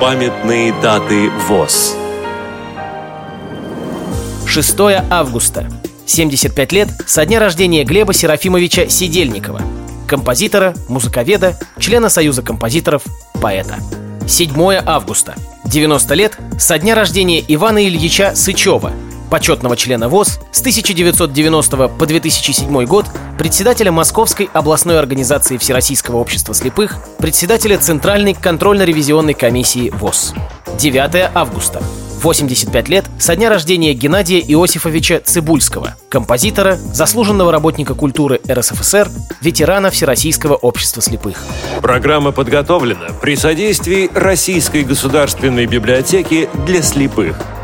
Памятные даты ВОЗ 6 августа. 75 лет со дня рождения Глеба Серафимовича Сидельникова, композитора, музыковеда, члена Союза композиторов, поэта. 7 августа. 90 лет со дня рождения Ивана Ильича Сычева, почетного члена ВОЗ с 1990 по 2007 год, председателя Московской областной организации Всероссийского общества слепых, председателя Центральной контрольно-ревизионной комиссии ВОЗ. 9 августа. 85 лет со дня рождения Геннадия Иосифовича Цибульского, композитора, заслуженного работника культуры РСФСР, ветерана Всероссийского общества слепых. Программа подготовлена при содействии Российской государственной библиотеки для слепых –